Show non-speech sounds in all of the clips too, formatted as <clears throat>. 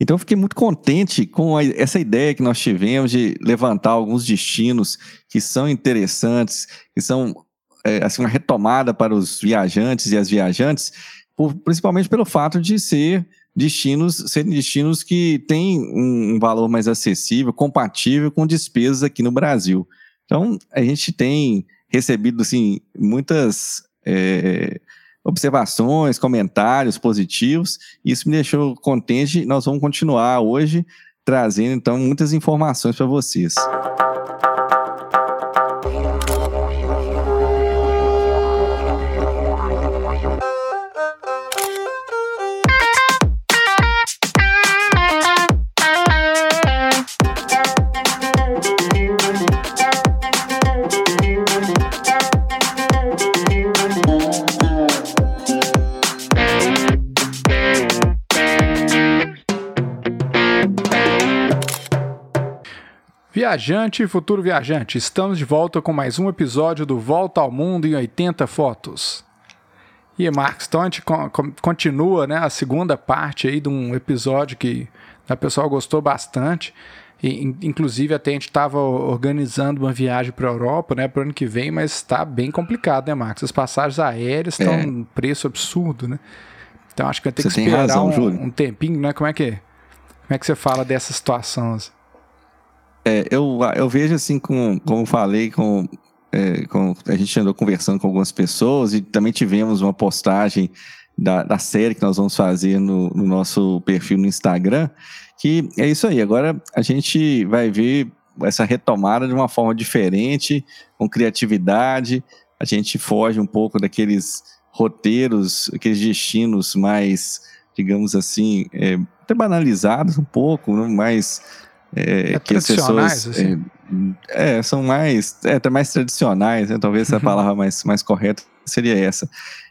Então eu fiquei muito contente com a, essa ideia que nós tivemos de levantar alguns destinos que são interessantes, que são é, assim, uma retomada para os viajantes e as viajantes, por, principalmente pelo fato de ser destinos, serem destinos que têm um valor mais acessível, compatível com despesas aqui no Brasil. Então, a gente tem recebido assim, muitas é, observações, comentários positivos, isso me deixou contente. Nós vamos continuar hoje trazendo então muitas informações para vocês. Viajante e futuro viajante, estamos de volta com mais um episódio do Volta ao Mundo em 80 Fotos. E Marcos, então a gente continua né, a segunda parte aí de um episódio que a pessoa gostou bastante. E, inclusive até a gente estava organizando uma viagem para a Europa né, para o ano que vem, mas está bem complicado, né, Marcos? As passagens aéreas estão é. um preço absurdo, né? Então acho que vai ter você que esperar razão, um, um, tempinho, né? Como é que como é que você fala dessa situação? Assim? É, eu, eu vejo assim, com, como falei, com, é, com, a gente andou conversando com algumas pessoas e também tivemos uma postagem da, da série que nós vamos fazer no, no nosso perfil no Instagram, que é isso aí. Agora a gente vai ver essa retomada de uma forma diferente, com criatividade. A gente foge um pouco daqueles roteiros, aqueles destinos mais, digamos assim, é, até banalizados um pouco, mais é, é que as pessoas assim. é, é, são mais é, mais tradicionais, né? talvez a palavra mais, mais correta seria essa.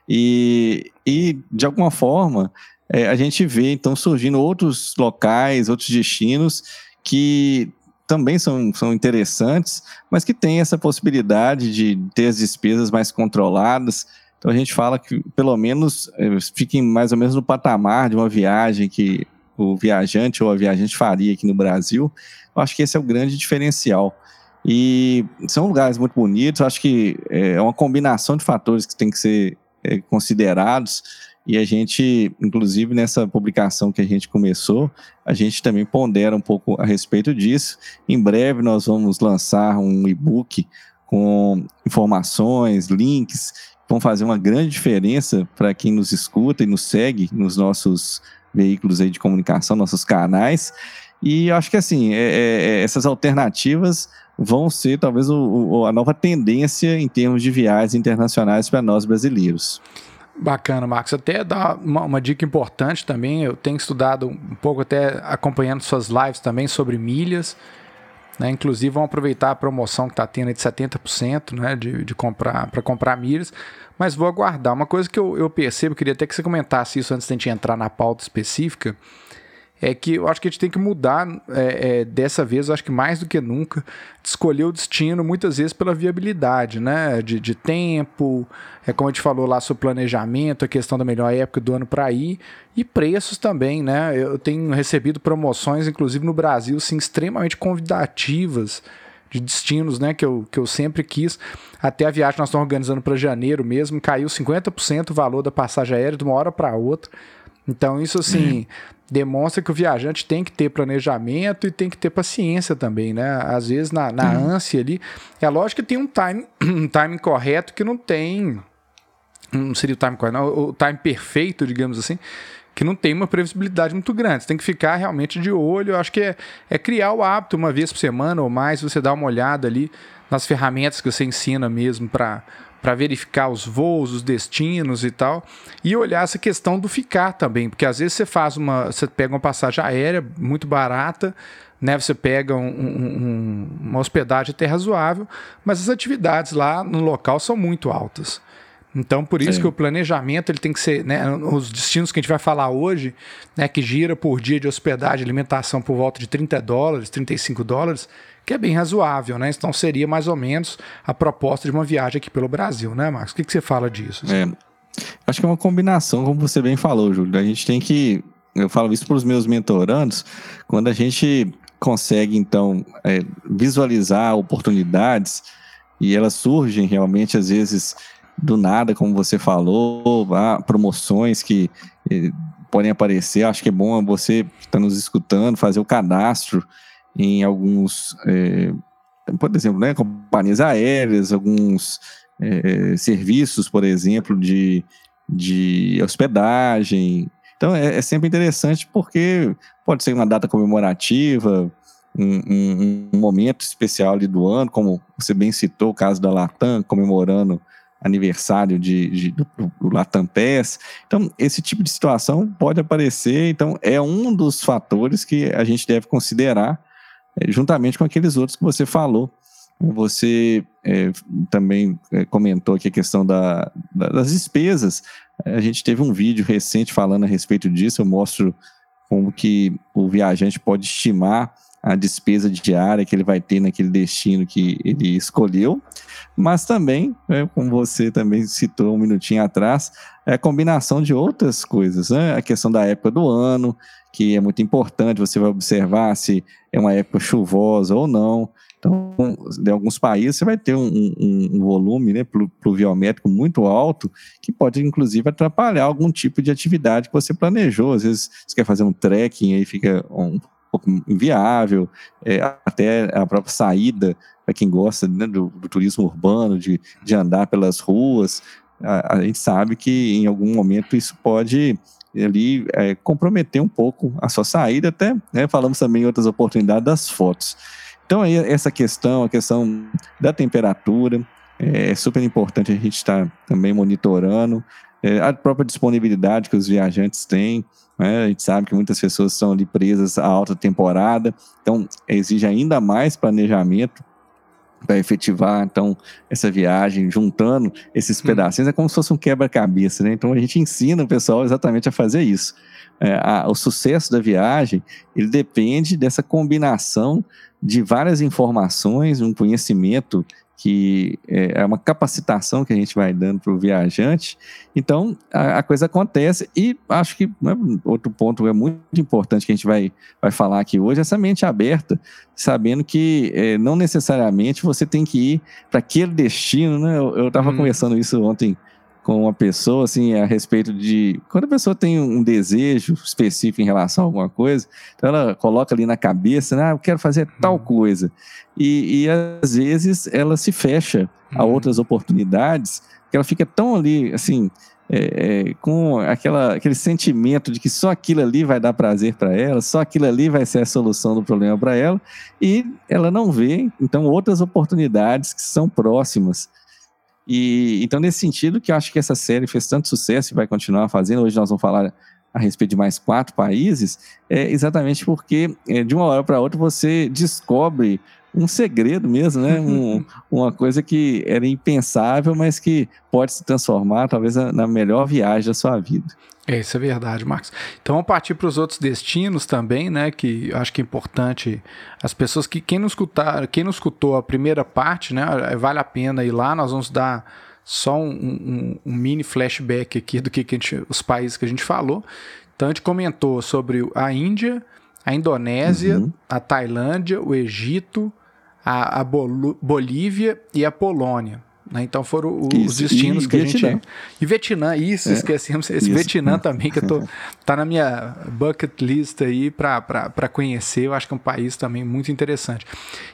E, e de alguma forma é, a gente vê então surgindo outros locais, outros destinos que também são, são interessantes, mas que tem essa possibilidade de ter as despesas mais controladas. Então a gente fala que pelo menos é, fiquem mais ou menos no patamar de uma viagem que o viajante ou a viajante faria aqui no Brasil. Eu acho que esse é o grande diferencial. E são lugares muito bonitos, acho que é, é uma combinação de fatores que tem que ser é, considerados. E a gente, inclusive nessa publicação que a gente começou, a gente também pondera um pouco a respeito disso. Em breve nós vamos lançar um e-book com informações, links, vão fazer uma grande diferença para quem nos escuta e nos segue nos nossos veículos aí de comunicação, nossos canais. E acho que assim, é, é, é, essas alternativas vão ser talvez o, o, a nova tendência em termos de viagens internacionais para nós brasileiros. Bacana, Marcos. Até dar uma, uma, dica importante também. Eu tenho estudado um pouco, até acompanhando suas lives também sobre milhas. Né? Inclusive, vão aproveitar a promoção que está tendo de 70% né? de, de comprar para comprar milhas mas vou aguardar. Uma coisa que eu, eu percebo, queria até que você comentasse isso antes de a gente entrar na pauta específica, é que eu acho que a gente tem que mudar é, é, dessa vez, eu acho que mais do que nunca, de escolher o destino muitas vezes pela viabilidade, né? De, de tempo, é como a gente falou lá sobre planejamento, a questão da melhor época do ano para ir, e preços também, né? Eu tenho recebido promoções, inclusive no Brasil, sim, extremamente convidativas de destinos, né, que eu, que eu sempre quis. Até a viagem nós estamos organizando para janeiro mesmo, caiu 50% o valor da passagem aérea de uma hora para outra. Então, isso assim. <clears throat> demonstra que o viajante tem que ter planejamento e tem que ter paciência também, né? Às vezes, na, na uhum. ânsia ali, é lógico que tem um time, <clears throat> um time correto que não tem. Não seria o time correto, não, o time perfeito, digamos assim, que não tem uma previsibilidade muito grande. Você tem que ficar realmente de olho. Eu acho que é, é criar o hábito uma vez por semana ou mais, você dá uma olhada ali nas ferramentas que você ensina mesmo para para verificar os voos, os destinos e tal, e olhar essa questão do ficar também, porque às vezes você faz uma, você pega uma passagem aérea muito barata, né? Você pega um, um, uma hospedagem até razoável, mas as atividades lá no local são muito altas. Então, por isso Sim. que o planejamento ele tem que ser, né, os destinos que a gente vai falar hoje, né, que gira por dia de hospedagem alimentação por volta de 30 dólares, 35 dólares, que é bem razoável, né? Então seria mais ou menos a proposta de uma viagem aqui pelo Brasil, né, Marcos? O que, que você fala disso? É, acho que é uma combinação, como você bem falou, Júlio. A gente tem que eu falo isso para os meus mentorandos, quando a gente consegue, então, é, visualizar oportunidades e elas surgem realmente, às vezes, do nada, como você falou, ah, promoções que eh, podem aparecer. Acho que é bom você que está nos escutando fazer o cadastro em alguns, eh, por exemplo, né, companhias aéreas, alguns eh, serviços, por exemplo, de, de hospedagem. Então é, é, sempre interessante porque pode ser uma data comemorativa, um, um, um momento especial do ano, como você bem citou o caso da Latam, comemorando aniversário de, de do, do Latam PES. Então, esse tipo de situação pode aparecer, então é um dos fatores que a gente deve considerar, é, juntamente com aqueles outros que você falou. Você é, também é, comentou aqui a questão da, da, das despesas. A gente teve um vídeo recente falando a respeito disso, eu mostro como que o viajante pode estimar a despesa diária que ele vai ter naquele destino que ele escolheu, mas também, né, como você também citou um minutinho atrás, é a combinação de outras coisas, né? a questão da época do ano, que é muito importante, você vai observar se é uma época chuvosa ou não. Então, em alguns países você vai ter um, um, um volume né, pluviométrico muito alto, que pode inclusive atrapalhar algum tipo de atividade que você planejou. Às vezes você quer fazer um trekking, aí fica um pouco inviável, é, até a própria saída, para quem gosta né, do, do, turismo urbano, de, de andar pelas ruas, a, a, gente sabe que em algum momento isso pode ali é, comprometer um pouco a sua saída, até né, falamos também em outras oportunidades das fotos. Então aí essa questão, a questão da temperatura, é, é super importante a gente estar tá também monitorando, é, a própria disponibilidade que os viajantes têm, né? A gente sabe que muitas pessoas estão ali presas à alta temporada, então exige ainda mais planejamento para efetivar então essa viagem, juntando esses uhum. pedacinhos, é como se fosse um quebra-cabeça, né? Então a gente ensina o pessoal exatamente a fazer isso. É, a, o sucesso da viagem ele depende dessa combinação de várias informações, um conhecimento que é, é uma capacitação que a gente vai dando para o viajante. Então, a, a, coisa acontece e acho que né, outro ponto é muito importante que a gente vai, vai falar aqui hoje, é essa mente aberta, sabendo que é, não necessariamente você tem que ir para aquele destino, né? Eu estava hum. conversando isso ontem com uma pessoa, assim, a respeito de. Quando a pessoa tem um desejo específico em relação a alguma coisa, então ela coloca ali na cabeça, né, ah, eu quero fazer tal uhum. coisa. E, e às vezes ela se fecha a uhum. outras oportunidades, que ela fica tão ali, assim, é, é, com aquela, aquele sentimento de que só aquilo ali vai dar prazer para ela, só aquilo ali vai ser a solução do problema para ela, e ela não vê, então, outras oportunidades que são próximas e então, nesse sentido, que eu acho que essa série fez tanto sucesso e vai continuar fazendo, hoje nós vamos falar a respeito de mais quatro países, é exatamente porque é, de uma hora para outra você descobre um segredo mesmo, né? Um, <laughs> uma coisa que era impensável, mas que pode se transformar talvez na melhor viagem da sua vida. É, isso é verdade, Marcos. Então vamos partir para os outros destinos também, né? Que acho que é importante as pessoas que quem não escutar, quem não escutou a primeira parte, né? Vale a pena ir lá. Nós vamos dar só um, um, um mini flashback aqui do que, que gente, os países que a gente falou. Então a gente comentou sobre a Índia, a Indonésia, uhum. a Tailândia, o Egito, a, a Bolívia e a Polônia. Né? Então foram os isso. destinos que Vietnã. a gente. E Vietnã, isso, é. esquecemos. Esse isso. Vietnã também, que eu tô, <laughs> tá na minha bucket list aí para conhecer. Eu acho que é um país também muito interessante.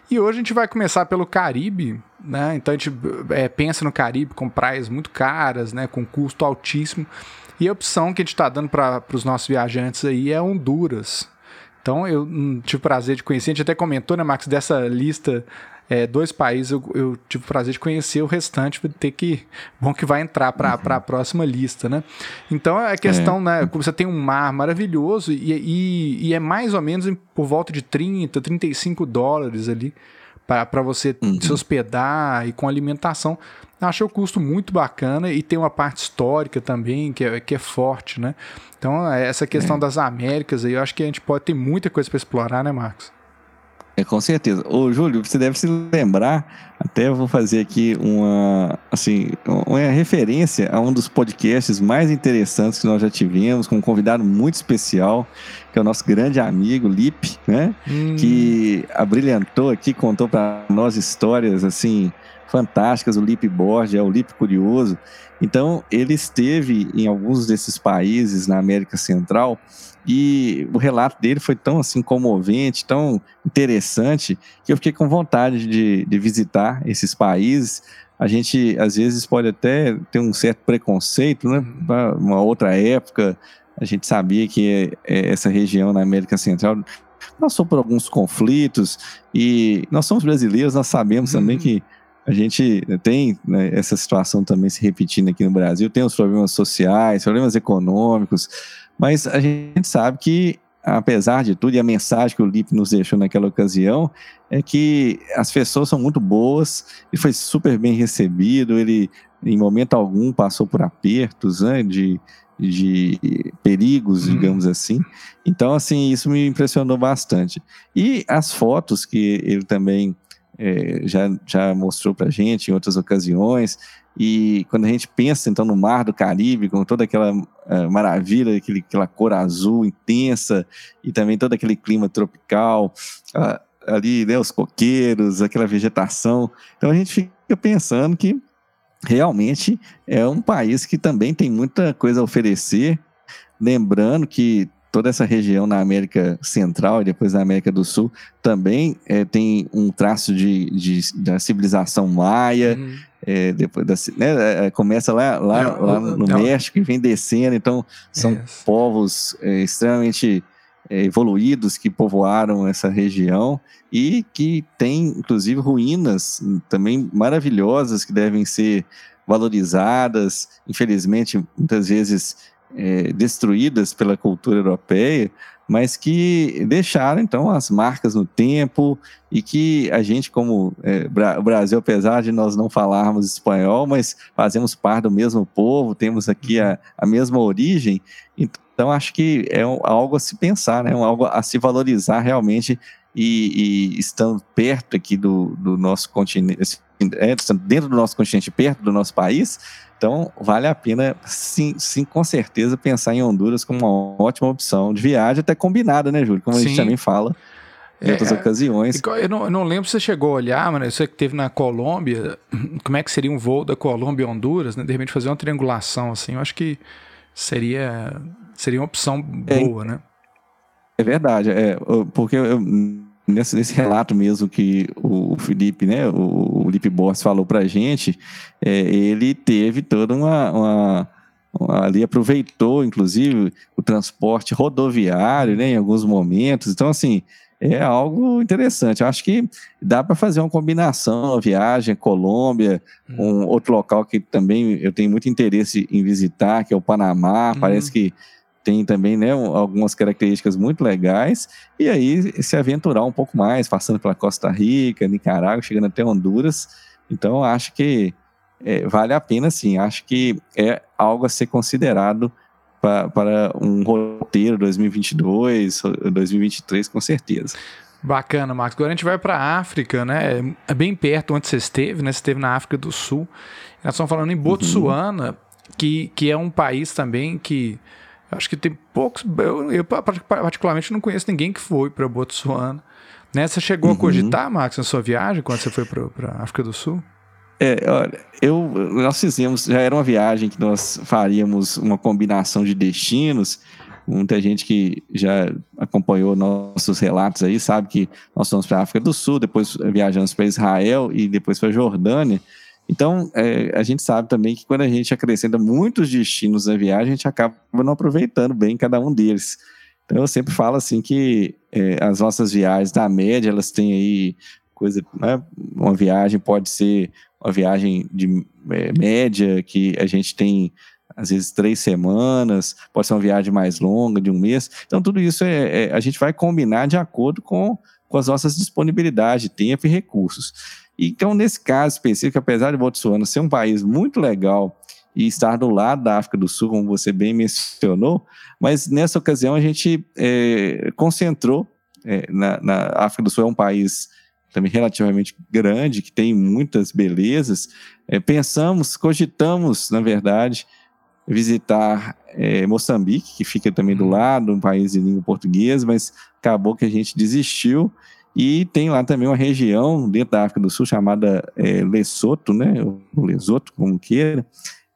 E hoje a gente vai começar pelo Caribe, né? Então a gente é, pensa no Caribe com praias muito caras, né? Com custo altíssimo. E a opção que a gente está dando para os nossos viajantes aí é Honduras. Então eu hum, tive o prazer de conhecer, a gente até comentou, né, Max, dessa lista é, dois países eu, eu, tive o prazer de conhecer, o restante vai ter que. Bom que vai entrar para uhum. a próxima lista, né? Então a questão, é. né? Você tem um mar maravilhoso e, e, e, é mais ou menos por volta de 30, 35 dólares ali para você uhum. se hospedar e com alimentação. Achei o custo muito bacana e tem uma parte histórica também que é, que é forte, né? Então, essa questão é. das Américas aí, eu acho que a gente pode ter muita coisa para explorar, né, Marcos? É, com certeza. Ô, Júlio, você deve se lembrar, até vou fazer aqui uma, assim, uma referência a um dos podcasts mais interessantes que nós já tivemos, com um convidado muito especial, que é o nosso grande amigo Lipe, né? Hum. Que abrilhantou aqui, contou para nós histórias, assim, fantásticas. O Lipe Borges, é o Lipe Curioso. Então, ele esteve em alguns desses países na América Central e o relato dele foi tão assim comovente, tão interessante, que eu fiquei com vontade de, de visitar esses países. A gente às vezes pode até ter um certo preconceito, né? Uhum. Uma outra época, a gente sabia que é, essa região na América Central passou por alguns conflitos e nós somos brasileiros, nós sabemos uhum. também que a gente tem né, essa situação também se repetindo aqui no Brasil, tem os problemas sociais, problemas econômicos, mas a gente sabe que, apesar de tudo, e a mensagem que o Lipe nos deixou naquela ocasião é que as pessoas são muito boas, ele foi super bem recebido, ele, em momento algum, passou por apertos né, de, de perigos, uhum. digamos assim. Então, assim, isso me impressionou bastante. E as fotos que ele também é, já, já mostrou para gente em outras ocasiões, e quando a gente pensa então no mar do Caribe, com toda aquela uh, maravilha, aquele, aquela cor azul intensa e também todo aquele clima tropical, ali né, os coqueiros, aquela vegetação. Então a gente fica pensando que realmente é um país que também tem muita coisa a oferecer. Lembrando que toda essa região na América Central e depois na América do Sul também é, tem um traço de, de, da civilização maia. Uhum. É, depois da, né, é, começa lá, lá, é, lá no é México e vem descendo, então são povos é, extremamente é, evoluídos que povoaram essa região e que tem inclusive ruínas também maravilhosas que devem ser valorizadas, infelizmente muitas vezes é, destruídas pela cultura europeia, mas que deixaram então as marcas no tempo e que a gente, como é, o Brasil, apesar de nós não falarmos espanhol, mas fazemos parte do mesmo povo, temos aqui a, a mesma origem, então acho que é algo a se pensar, né? algo a se valorizar realmente e, e estando perto aqui do, do nosso continente, assim, é, dentro do nosso continente, perto do nosso país, então, vale a pena, sim, sim, com certeza, pensar em Honduras como uma ótima opção de viagem, até combinada, né, Júlio? Como sim. a gente também fala em outras é, ocasiões. Eu não, eu não, lembro se você chegou a olhar, mas você que teve na Colômbia, como é que seria um voo da Colômbia e Honduras, né? De repente fazer uma triangulação assim, eu acho que seria, seria uma opção é, boa, é, né? É verdade, é, porque eu, nesse, nesse relato mesmo que o, Felipe, né, o, o Felipe Borges falou para a gente, é, ele teve toda uma, uma, uma, ali aproveitou, inclusive, o transporte rodoviário, né, em alguns momentos. Então, assim, é algo interessante. Eu acho que dá para fazer uma combinação, uma viagem, Colômbia, hum. um outro local que também eu tenho muito interesse em visitar, que é o Panamá. Hum. Parece que tem também né, algumas características muito legais, e aí se aventurar um pouco mais, passando pela Costa Rica, Nicarágua, chegando até Honduras. Então, acho que é, vale a pena sim, acho que é algo a ser considerado pra, para um roteiro 2022, 2023, com certeza. Bacana, Marcos. Agora a gente vai para a África, né? É bem perto onde você esteve, né? Você esteve na África do Sul. Nós estamos falando em Botsuana, uhum. que, que é um país também que Acho que tem poucos. Eu, eu, particularmente, não conheço ninguém que foi para Botsuana. Né? Você chegou uhum. a cogitar, Max, na sua viagem, quando você foi para a África do Sul? É, olha, eu, nós fizemos, já era uma viagem que nós faríamos uma combinação de destinos. Muita gente que já acompanhou nossos relatos aí sabe que nós fomos para a África do Sul, depois viajamos para Israel e depois para Jordânia. Então, é, a gente sabe também que quando a gente acrescenta muitos destinos na viagem, a gente acaba não aproveitando bem cada um deles. Então, eu sempre falo assim que é, as nossas viagens, da média, elas têm aí coisa, né? uma viagem pode ser uma viagem de é, média, que a gente tem às vezes três semanas, pode ser uma viagem mais longa, de um mês. Então, tudo isso é, é a gente vai combinar de acordo com, com as nossas disponibilidades de tempo e recursos. Então, nesse caso específico, apesar de Botsuana ser um país muito legal e estar do lado da África do Sul, como você bem mencionou, mas nessa ocasião a gente é, concentrou é, na, na África do Sul é um país também relativamente grande, que tem muitas belezas, é, pensamos, cogitamos, na verdade, visitar é, Moçambique, que fica também do uhum. lado, um país de língua portuguesa, mas acabou que a gente desistiu. E tem lá também uma região dentro da África do Sul chamada é, Lesoto, né? Ou Lesoto, como queira.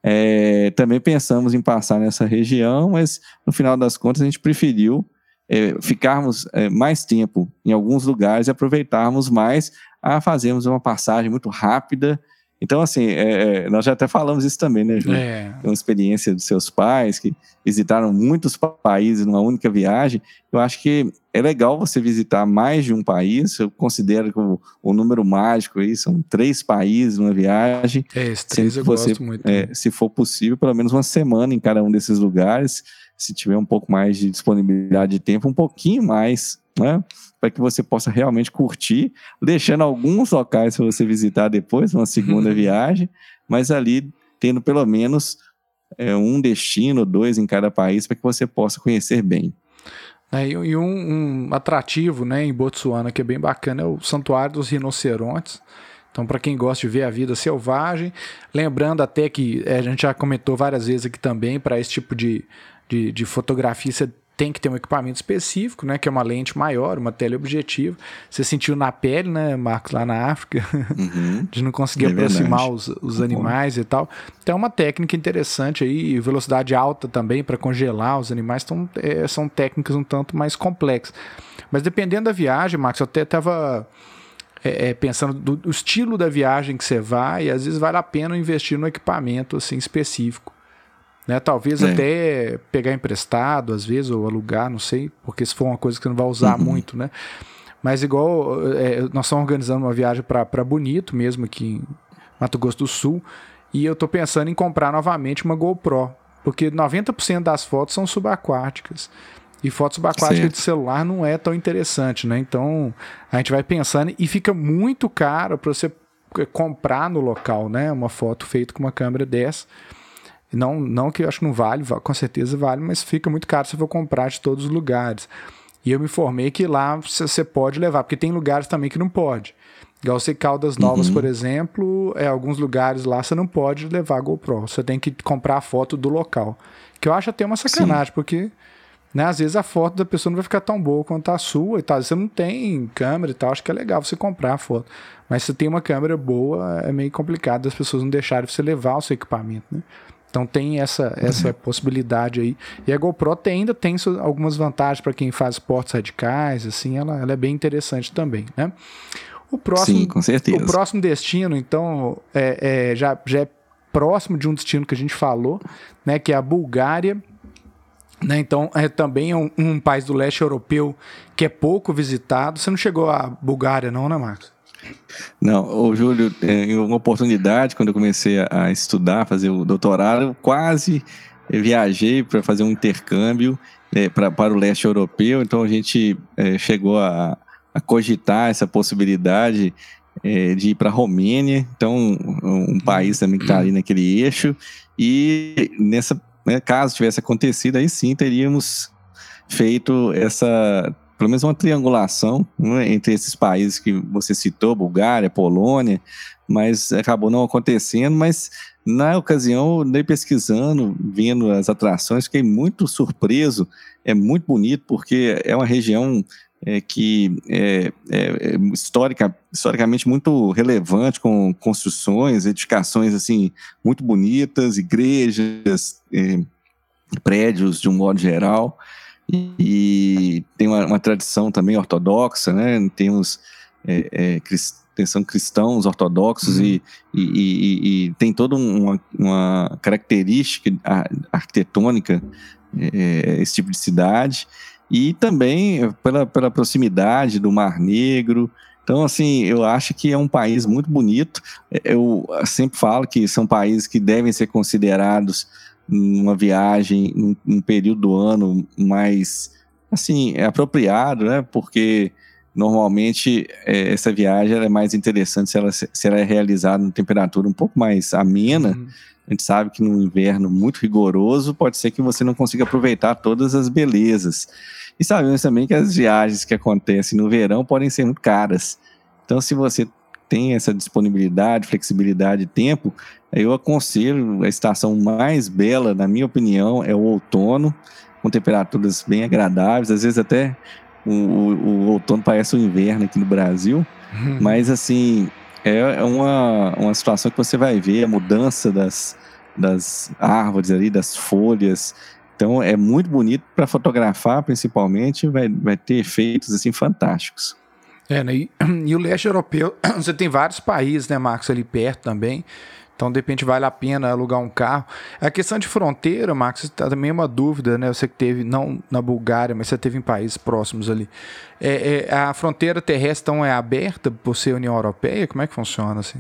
É, também pensamos em passar nessa região, mas no final das contas a gente preferiu é, ficarmos é, mais tempo em alguns lugares e aproveitarmos mais a fazermos uma passagem muito rápida então, assim, é, é, nós já até falamos isso também, né, Júlio? É. Uma experiência dos seus pais, que visitaram muitos países numa única viagem. Eu acho que é legal você visitar mais de um país. Eu considero que o, o número mágico aí são três países numa viagem. É, esse três eu você, gosto muito. É, se for possível, pelo menos uma semana em cada um desses lugares. Se tiver um pouco mais de disponibilidade de tempo, um pouquinho mais, né? Para que você possa realmente curtir, deixando alguns locais para você visitar depois, uma segunda <laughs> viagem, mas ali tendo pelo menos é, um destino, dois em cada país, para que você possa conhecer bem. É, e um, um, atrativo né, em Botsuana que é bem bacana é o Santuário dos Rinocerontes. Então, para quem gosta de ver a vida selvagem, lembrando até que é, a gente já comentou várias vezes aqui também, para esse tipo de, de, de fotografia, você tem que ter um equipamento específico, né? Que é uma lente maior, uma teleobjetiva. Você sentiu na pele, né, Marcos, lá na África, uhum. <laughs> de não conseguir é aproximar os, os animais e tal. Então é uma técnica interessante aí, velocidade alta também para congelar os animais. Então é, são técnicas um tanto mais complexas. Mas dependendo da viagem, Marcos, eu até estava é, é, pensando do, do estilo da viagem que você vai, e às vezes vale a pena investir no equipamento assim específico. Né? Talvez é. até pegar emprestado, às vezes, ou alugar, não sei, porque se for uma coisa que você não vai usar uhum. muito, né? Mas igual é, nós estamos organizando uma viagem para Bonito, mesmo aqui em Mato Grosso do Sul, e eu estou pensando em comprar novamente uma GoPro, porque 90% das fotos são subaquáticas. E fotos subaquáticas de celular não é tão interessante, né? Então a gente vai pensando e fica muito caro para você comprar no local, né? Uma foto feita com uma câmera dessa. Não, não que eu acho que não vale, com certeza vale, mas fica muito caro se for comprar de todos os lugares. E eu me informei que lá você pode levar, porque tem lugares também que não pode. Igual você Caldas Novas, uhum. por exemplo, é alguns lugares lá você não pode levar GoPro. Você tem que comprar a foto do local. Que eu acho até uma sacanagem, Sim. porque né, às vezes a foto da pessoa não vai ficar tão boa quanto a sua e tal. Você não tem câmera e tal, acho que é legal você comprar a foto. Mas se tem uma câmera boa, é meio complicado as pessoas não deixarem você levar o seu equipamento, né? Então tem essa, essa uhum. possibilidade aí. E a GoPro tem, ainda tem algumas vantagens para quem faz esportes radicais, assim, ela, ela é bem interessante também, né? O próximo, Sim, com certeza. O próximo destino, então, é, é, já, já é próximo de um destino que a gente falou, né? Que é a Bulgária. Né, então, é também um, um país do leste europeu que é pouco visitado. Você não chegou à Bulgária, não, né, Marcos? Não, o Júlio, em uma oportunidade, quando eu comecei a estudar, fazer o doutorado, eu quase viajei para fazer um intercâmbio é, pra, para o leste europeu, então a gente é, chegou a, a, cogitar essa possibilidade é, de ir para a Romênia, então um, um país também que está ali naquele eixo, e nessa, né, caso tivesse acontecido, aí sim teríamos feito essa pelo menos uma triangulação né, entre esses países que você citou, Bulgária, Polônia, mas acabou não acontecendo, mas na ocasião, andei pesquisando, vendo as atrações, fiquei muito surpreso, é muito bonito, porque é uma região é, que é, é, é histórica, historicamente muito relevante, com construções, edificações assim muito bonitas, igrejas, é, prédios de um modo geral e tem uma, uma tradição também ortodoxa, né? Temos é, é, crist, são cristãos ortodoxos uhum. e, e, e, e, tem toda uma, uma característica arquitetônica é, esse tipo de cidade e também pela, pela proximidade do Mar Negro. Então, assim, eu acho que é um país muito bonito. Eu sempre falo que são países que devem ser considerados uma viagem num, num período do ano mais assim é apropriado, né? Porque normalmente é, essa viagem é mais interessante se ela, se ela é realizada em temperatura um pouco mais amena. Uhum. A gente sabe que no inverno muito rigoroso pode ser que você não consiga aproveitar todas as belezas. E sabemos também que as viagens que acontecem no verão podem ser muito caras. Então, se você tem essa disponibilidade, flexibilidade de tempo, eu aconselho a estação mais bela, na minha opinião, é o outono, com temperaturas bem agradáveis, às vezes até o, o, o outono parece o inverno aqui no Brasil, uhum. mas assim, é, é uma, uma situação que você vai ver a mudança das, das árvores ali, das folhas, então é muito bonito para fotografar, principalmente, vai, vai ter efeitos assim fantásticos. É, né? e, <clears throat> e, o leste europeu, <clears throat> você tem vários países, né, Marcos, ali perto também. Então, de repente, vale a pena alugar um carro. A questão de fronteira, Marcos, tá também é uma dúvida, né? Você que teve, não na Bulgária, mas você teve em países próximos ali. É, é, a fronteira terrestre, então, é aberta por ser União Europeia? Como é que funciona, assim?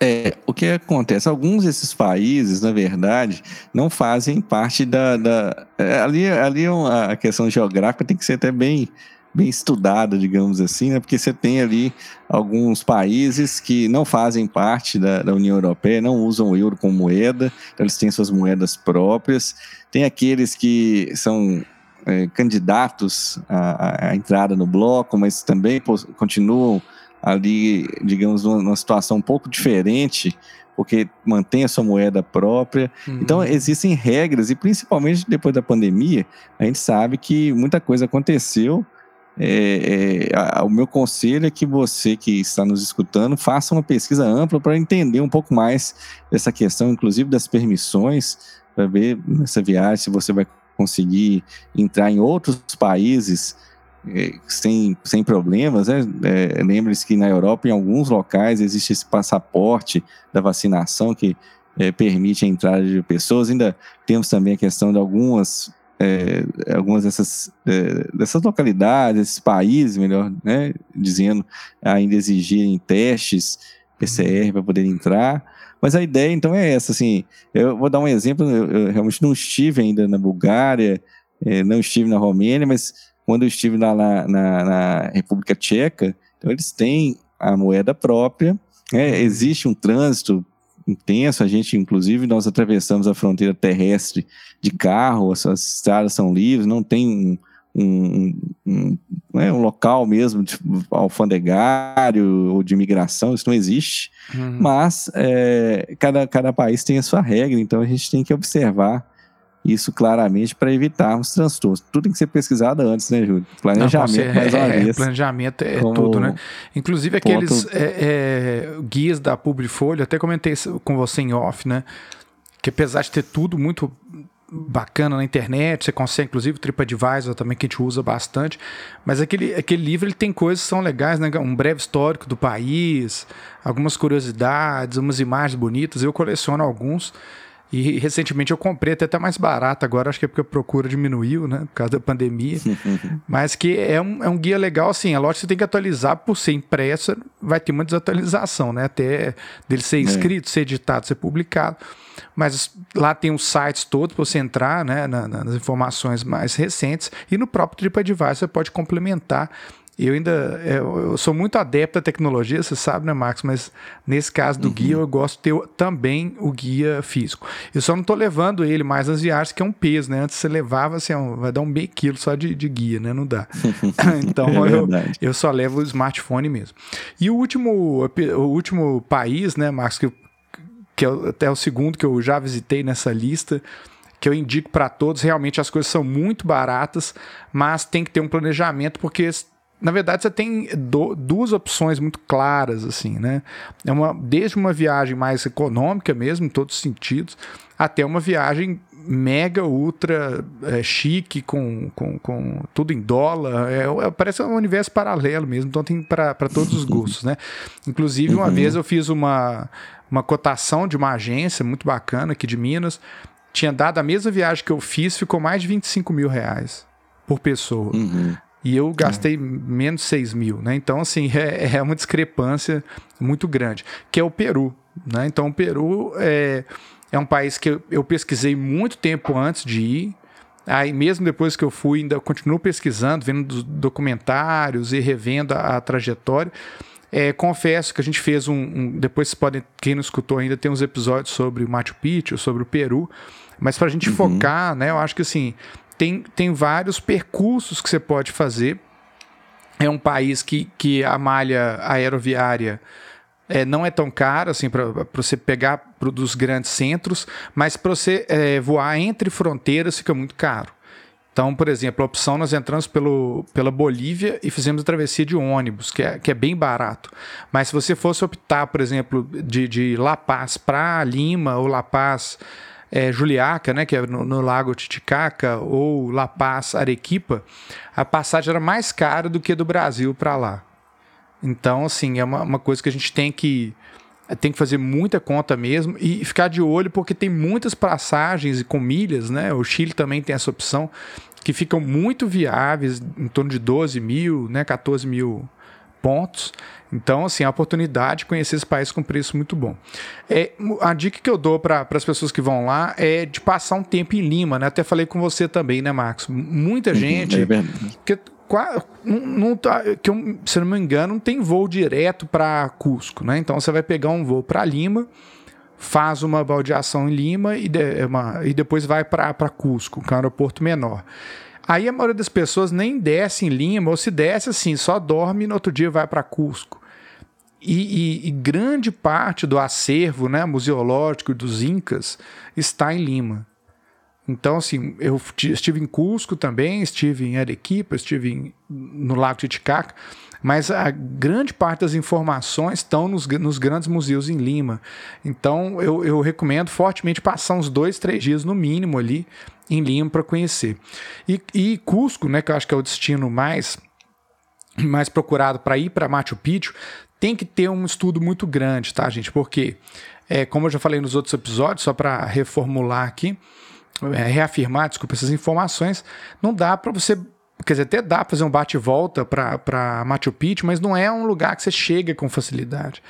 É, o que acontece? Alguns desses países, na verdade, não fazem parte da. da é, ali ali é a questão geográfica tem que ser até bem, bem estudada, digamos assim, né? porque você tem ali alguns países que não fazem parte da, da União Europeia, não usam o euro como moeda, então eles têm suas moedas próprias. Tem aqueles que são é, candidatos à, à, entrada no bloco, mas também continuam ali, digamos, numa situação um pouco diferente, porque mantém a sua moeda própria. Uhum. Então, existem regras, e principalmente depois da pandemia, a gente sabe que muita coisa aconteceu. É, é, a, o meu conselho é que você que está nos escutando faça uma pesquisa ampla para entender um pouco mais dessa questão, inclusive das permissões, para ver nessa viagem se você vai conseguir entrar em outros países é, sem, sem problemas. Né? É, Lembre-se que na Europa, em alguns locais, existe esse passaporte da vacinação que é, permite a entrada de pessoas. Ainda temos também a questão de algumas, é, algumas dessas, é, dessas localidades, esses países, melhor né, dizendo, ainda exigirem testes PCR para poder entrar. Mas a ideia, então, é essa. Assim, eu vou dar um exemplo. Eu, eu realmente não estive ainda na Bulgária, é, não estive na Romênia, mas quando eu estive lá na, na, na República Tcheca, então eles têm a moeda própria, né? existe um trânsito intenso, a gente, inclusive, nós atravessamos a fronteira terrestre de carro, as, as estradas são livres, não tem um, um, um, né, um local mesmo de alfandegário ou de imigração, isso não existe, uhum. mas é, cada, cada país tem a sua regra, então a gente tem que observar isso claramente para evitarmos transtornos. Tudo tem que ser pesquisado antes, né, Júlio? Planejamento, Não, mais uma é, vez. Planejamento é tudo, né? Inclusive aqueles ponto... é, é, guias da Publifolha, até comentei com você em off, né? Que apesar de ter tudo muito bacana na internet, você consegue, inclusive o TripAdvisor também, que a gente usa bastante, mas aquele, aquele livro ele tem coisas que são legais, né? Um breve histórico do país, algumas curiosidades, umas imagens bonitas, eu coleciono alguns, e recentemente eu comprei até tá mais barato agora, acho que é porque a procura diminuiu, né? Por causa da pandemia. <laughs> Mas que é um, é um guia legal, assim. A loja você tem que atualizar por ser impressa, vai ter uma desatualização, né? Até dele ser é. escrito, é. ser editado, ser publicado. Mas lá tem os sites todos para você entrar né, na, nas informações mais recentes. E no próprio TripAdvisor você pode complementar eu ainda é, eu sou muito adepto à tecnologia, você sabe, né, Marcos? Mas nesse caso do uhum. guia, eu gosto de ter também o guia físico. Eu só não estou levando ele mais nas viagens, que é um peso, né? Antes você levava, assim, vai dar um meio quilo só de, de guia, né? Não dá. <laughs> então é eu, eu só levo o smartphone mesmo. E o último, o último país, né, Marcos, que, que é até o segundo que eu já visitei nessa lista, que eu indico para todos. Realmente as coisas são muito baratas, mas tem que ter um planejamento, porque na verdade você tem do, duas opções muito claras assim, né? É uma desde uma viagem mais econômica mesmo, em todos os sentidos, até uma viagem mega ultra é, chique com, com, com tudo em dólar, é, é, parece um universo paralelo mesmo, então tem para todos os gostos, né? Inclusive uma uhum. vez eu fiz uma uma cotação de uma agência muito bacana aqui de Minas, tinha dado a mesma viagem que eu fiz, ficou mais de 25 mil reais por pessoa. Uhum e eu gastei é. menos 6 mil, né? Então, assim, <laughs> é, é uma discrepância muito grande, que é o Peru, né? Então, o Peru é, é um país que eu, eu pesquisei muito tempo antes de ir, Aí mesmo depois que eu fui, ainda continuo pesquisando, vendo documentários e revendo a, a trajetória. É, confesso que a gente fez um, um, Depois vocês podem. Quem não escutou ainda, tem uns episódios sobre o Machu Picchu, sobre o Peru. Mas para a gente uhum. focar, né? Eu acho que assim. Tem, tem vários percursos que você pode fazer. É um país que, que a malha aeroviária é, não é tão cara assim para você pegar pro, dos grandes centros, mas para você é, voar entre fronteiras fica muito caro. Então, por exemplo, a opção nós entramos pelo, pela Bolívia e fizemos a travessia de ônibus, que é, que é bem barato. Mas se você fosse optar, por exemplo, de, de La Paz para Lima ou La Paz é, Juliaca, né, que é no, no, Lago Titicaca, ou La Paz Arequipa, a passagem era mais cara do que do Brasil para lá. Então, assim, é uma, uma coisa que a gente tem que tem que fazer muita conta mesmo e ficar de olho porque tem muitas passagens e com milhas, né? O Chile também tem essa opção que ficam muito viáveis, em torno de 12 mil, né? 14 mil pontos. Então, assim, a oportunidade de conhecer esse país com preço muito bom. É, a dica que eu dou para as pessoas que vão lá é de passar um tempo em Lima, né? Até falei com você também, né, Marcos? Muita uhum, gente. É que, não, não tá, que eu, se não me engano, não tem voo direto para Cusco, né? Então você vai pegar um voo para Lima, faz uma baldeação em Lima e, de, é uma, e depois vai para Cusco, que é um aeroporto menor. Aí a maioria das pessoas nem desce em Lima, ou se desce assim, só dorme e no outro dia vai para Cusco. E, e, e, grande parte do acervo né, museológico dos Incas está em Lima. Então, assim, eu estive em Cusco também, estive em Arequipa, estive em, no Lago Titicaca, mas a grande parte das informações estão nos, nos grandes museus em Lima. Então, eu, eu recomendo fortemente passar uns dois, três dias no mínimo ali em Lima para conhecer. E, e Cusco, né, que eu acho que é o destino mais mais procurado para ir para Machu Picchu, tem que ter um estudo muito grande, tá, gente? Porque, é, como eu já falei nos outros episódios, só para reformular aqui, é, reafirmar, desculpa, essas informações, não dá para você. Quer dizer, até dá para fazer um bate-volta para Machu Picchu, mas não é um lugar que você chega com facilidade.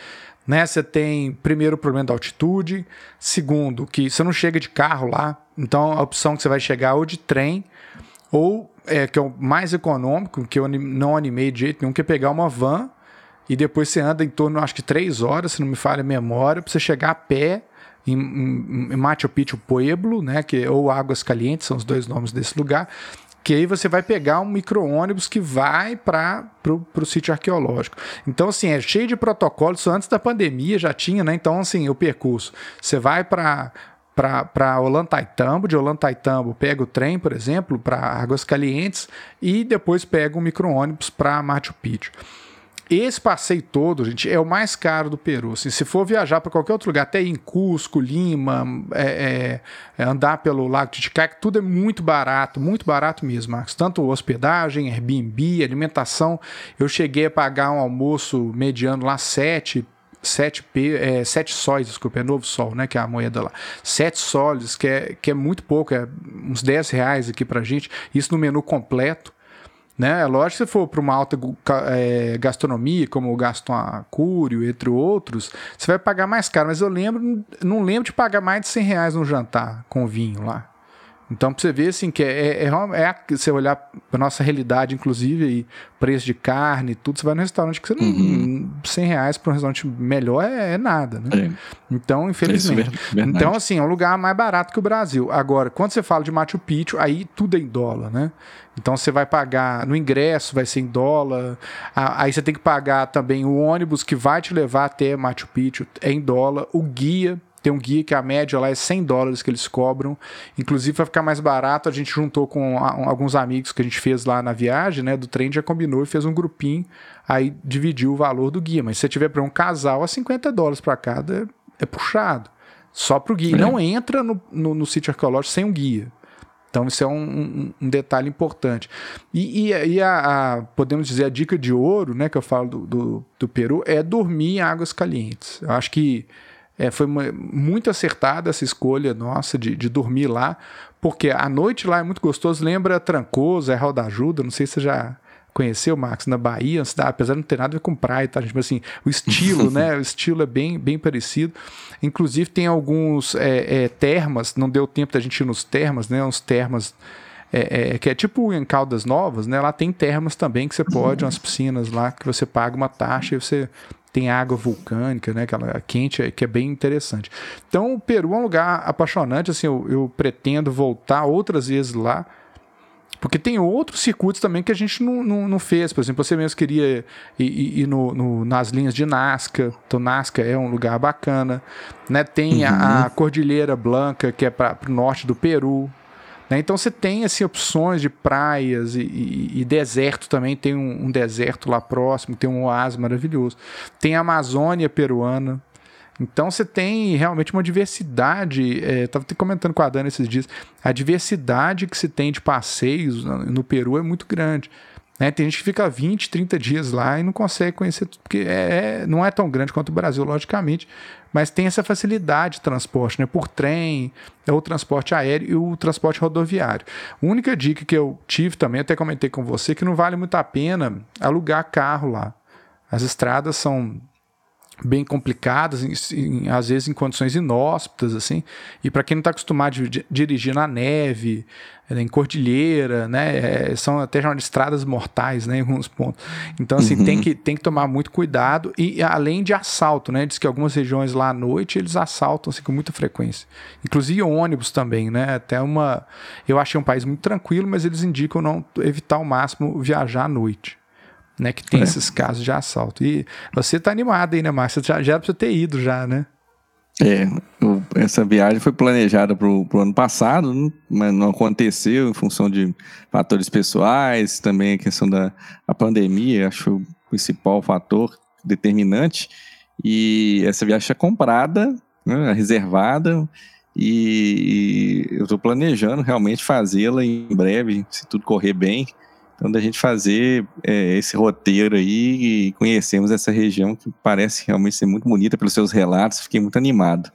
Né? Você tem, primeiro, o problema da altitude, segundo, que você não chega de carro lá, então a opção que você vai chegar ou de trem, ou é, que é o mais econômico, que eu não animei de jeito nenhum, que é pegar uma van e depois você anda em torno, acho que três horas, se não me falha a memória, para você chegar a pé em, em, em Machu Picchu Pueblo, né, que, ou Águas Calientes, são os dois nomes desse lugar, que aí você vai pegar um micro-ônibus que vai para o sítio arqueológico. Então, assim, é cheio de protocolos, antes da pandemia já tinha, né? Então, assim, o percurso, você vai para para Olantaytambo, de Olantaytambo pega o trem, por exemplo, para Águas Calientes e depois pega um micro-ônibus para Machu Picchu. Esse passeio todo, gente, é o mais caro do Peru. Assim, se for viajar para qualquer outro lugar, até em Cusco, Lima, é, é, é, andar pelo Lago Titicaca, tudo é muito barato, muito barato mesmo, Marcos. Tanto hospedagem, Airbnb, alimentação. Eu cheguei a pagar um almoço mediano lá, sete 7 P, é, 7 sóis, desculpa, é novo sol, né? Que é a moeda lá. 7 soles, que é, que é muito pouco, é uns 10 reais aqui pra gente. Isso no menu completo. Né? É lógico que se for para uma alta é, gastronomia, como o Gaston Acúrio, entre outros, você vai pagar mais caro. Mas eu lembro, não lembro de pagar mais de 100 reais no jantar com vinho lá. Então, para você ver, assim, que é, é, é, é você olhar para nossa realidade, inclusive, aí, preço de carne tudo, você vai no restaurante que você não. Uhum. 100 reais para um restaurante melhor é, é nada, né? É. Então, infelizmente. então, assim, é um lugar mais barato que o Brasil. Agora, quando você fala de Machu Picchu, aí tudo é em dólar, né? Então você vai pagar no ingresso, vai ser em dólar. Aí você tem que pagar também o ônibus que vai te levar até Machu Picchu é em dólar. O guia tem um guia que a média lá é 100 dólares que eles cobram. Inclusive, para ficar mais barato, a gente juntou com alguns amigos que a gente fez lá na viagem, né? Do trem, já combinou e fez um grupinho. Aí dividiu o valor do guia. Mas se você tiver para um casal, a 50 dólares para cada é, é puxado. Só para o guia. É. Não entra no, no, no sítio arqueológico sem um guia. Então, isso é um, um, um detalhe importante. E, e, e a, a, podemos dizer, a dica de ouro, né, que eu falo do, do, do Peru, é dormir em águas calientes. Eu acho que é, foi uma, muito acertada essa escolha nossa de, de dormir lá, porque a noite lá é muito gostoso, lembra Trancoso, é da Ajuda, não sei se você já conheceu, Max, na Bahia, cidade, apesar de não ter nada a ver com praia, tá, gente? Mas assim, o estilo, né? O estilo é bem, bem parecido. Inclusive tem alguns é, é, termas, não deu tempo da gente ir nos termas, né? Uns termas é, é, que é tipo em Caldas Novas, né? Lá tem termas também que você pode, umas piscinas lá que você paga uma taxa e você tem água vulcânica, né? Aquela quente, que é bem interessante. Então, o Peru é um lugar apaixonante, assim, eu, eu pretendo voltar outras vezes lá porque tem outros circuitos também que a gente não, não, não fez. Por exemplo, você mesmo queria ir, ir no, no, nas linhas de Nazca. Então, Nazca é um lugar bacana. Né? Tem uhum. a, a, Cordilheira Blanca, que é para o norte do Peru. Né? Então, você tem assim, opções de praias e, e, e deserto também. Tem um, um, deserto lá próximo, tem um oásis maravilhoso. Tem a Amazônia peruana. Então você tem realmente uma diversidade. Estava é, comentando com a Dana esses dias. A diversidade que se tem de passeios no Peru é muito grande. Né? Tem gente que fica 20, 30 dias lá e não consegue conhecer tudo, porque é, é, não é tão grande quanto o Brasil, logicamente, mas tem essa facilidade de transporte, né? por trem, é o transporte aéreo e o transporte rodoviário. A única dica que eu tive também, até comentei com você, que não vale muito a pena alugar carro lá. As estradas são bem complicadas, em, em, às vezes em condições inóspitas, assim. E para quem não está acostumado a dirigir na neve, né, em cordilheira, né, é, são até de estradas mortais, né, em alguns pontos. Então, assim, uhum. tem, que, tem que tomar muito cuidado e além de assalto, né, diz que algumas regiões lá à noite eles assaltam assim, com muita frequência. Inclusive ônibus também, né, até uma... Eu achei um país muito tranquilo, mas eles indicam não evitar ao máximo viajar à noite né? Que tem é. esses casos de assalto. E você tá animado aí, né, Márcio? Já, já era pra você ter ido já, né? É, eu, essa viagem foi planejada para o ano passado, mas não aconteceu em função de fatores pessoais, também a questão da a pandemia, acho o principal fator determinante. E essa viagem é comprada, né, reservada, e, e eu estou planejando realmente fazê-la em breve, se tudo correr bem. Então, da gente fazer é, esse roteiro aí e conhecermos essa região que parece realmente ser muito bonita pelos seus relatos, fiquei muito animado.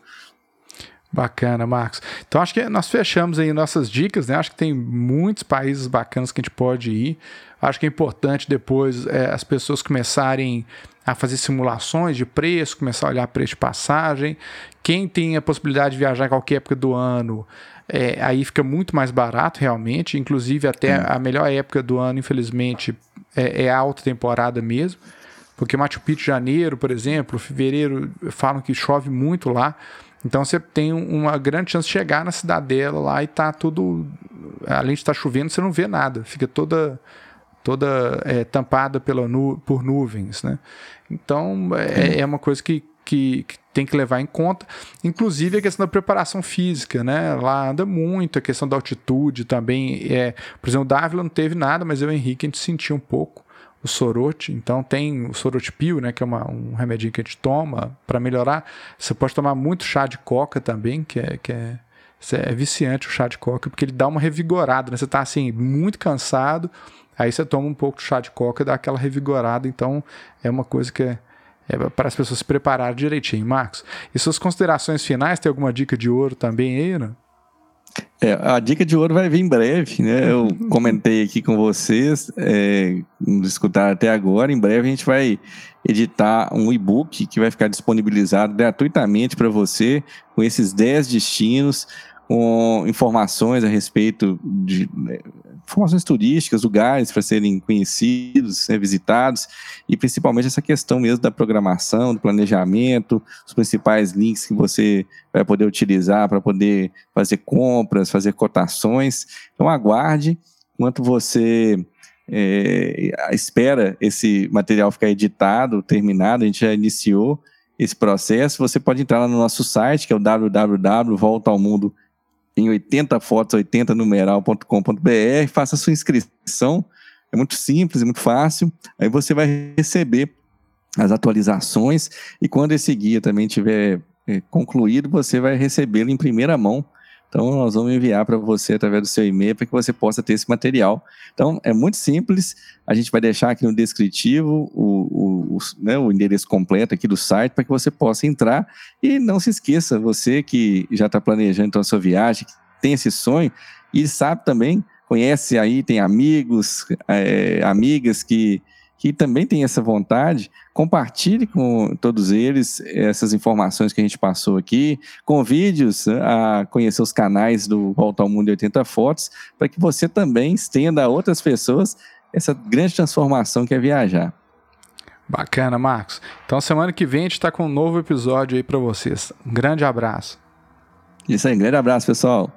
Bacana, Marcos. Então acho que nós fechamos aí nossas dicas, né? Acho que tem muitos países bacanas que a gente pode ir. Acho que é importante depois é, as pessoas começarem a fazer simulações de preço, começar a olhar preço de passagem. Quem tem a possibilidade de viajar em qualquer época do ano, é, aí fica muito mais barato realmente. Inclusive, até a melhor época do ano, infelizmente, é, é a alta temporada mesmo. Porque Machu Picchu, janeiro, por exemplo, fevereiro, falam que chove muito lá. Então você tem uma grande chance de chegar na cidadela lá e tá tudo. Além de estar tá chovendo, você não vê nada. Fica toda toda é, tampada pela nu por nuvens, né? Então é, é uma coisa que, que, que, tem que levar em conta, inclusive a questão da preparação física, né? Lá anda muito, a questão da altitude também. É, por exemplo, o Dávila não teve nada, mas eu e o Henrique a gente sentiu um pouco o sorote. Então tem o sorotipio, né, que é uma, um remedinho que a gente toma para melhorar. Você pode tomar muito chá de coca também, que é, que é, é viciante o chá de coca, porque ele dá uma revigorada, né? Você está assim muito cansado, aí você toma um pouco de chá de coca e dá aquela revigorada. Então é uma coisa que é é para as pessoas se prepararem direitinho. Marcos, e suas considerações finais, tem alguma dica de ouro também aí, né? É, a dica de ouro vai vir em breve, né? Eu <laughs> comentei aqui com vocês, é, escutar até agora. Em breve a gente vai editar um e-book que vai ficar disponibilizado gratuitamente para você, com esses 10 destinos, com informações a respeito de informações turísticas, lugares para serem conhecidos, né, visitados, e principalmente essa questão mesmo da programação, do planejamento, os principais links que você vai poder utilizar para poder fazer compras, fazer cotações. Então aguarde enquanto você é, espera esse material ficar editado, terminado, a gente já iniciou esse processo, você pode entrar lá no nosso site, que é o www.voltaalmundo.com em 80 fotos, 80 numeral.com.br, faça a sua inscrição. É muito simples, é muito fácil. Aí você vai receber as atualizações e quando esse guia também tiver é, concluído, você vai recebê-lo em primeira mão então, nós vamos enviar para você através do seu e-mail para que você possa ter esse material. Então, é muito simples. A gente vai deixar aqui no descritivo o, o, o, né, o endereço completo aqui do site para que você possa entrar. E não se esqueça, você que já está planejando então, a sua viagem, que tem esse sonho e sabe também, conhece aí, tem amigos, é, amigas que que também tem essa vontade, compartilhe com todos eles essas informações que a gente passou aqui, convide-os a conhecer os canais do Volta ao Mundo em 80 Fotos, para que você também estenda a outras pessoas essa grande transformação que é viajar. Bacana, Marcos. Então, semana que vem a gente está com um novo episódio aí para vocês. Um grande abraço. Isso aí, um grande abraço, pessoal.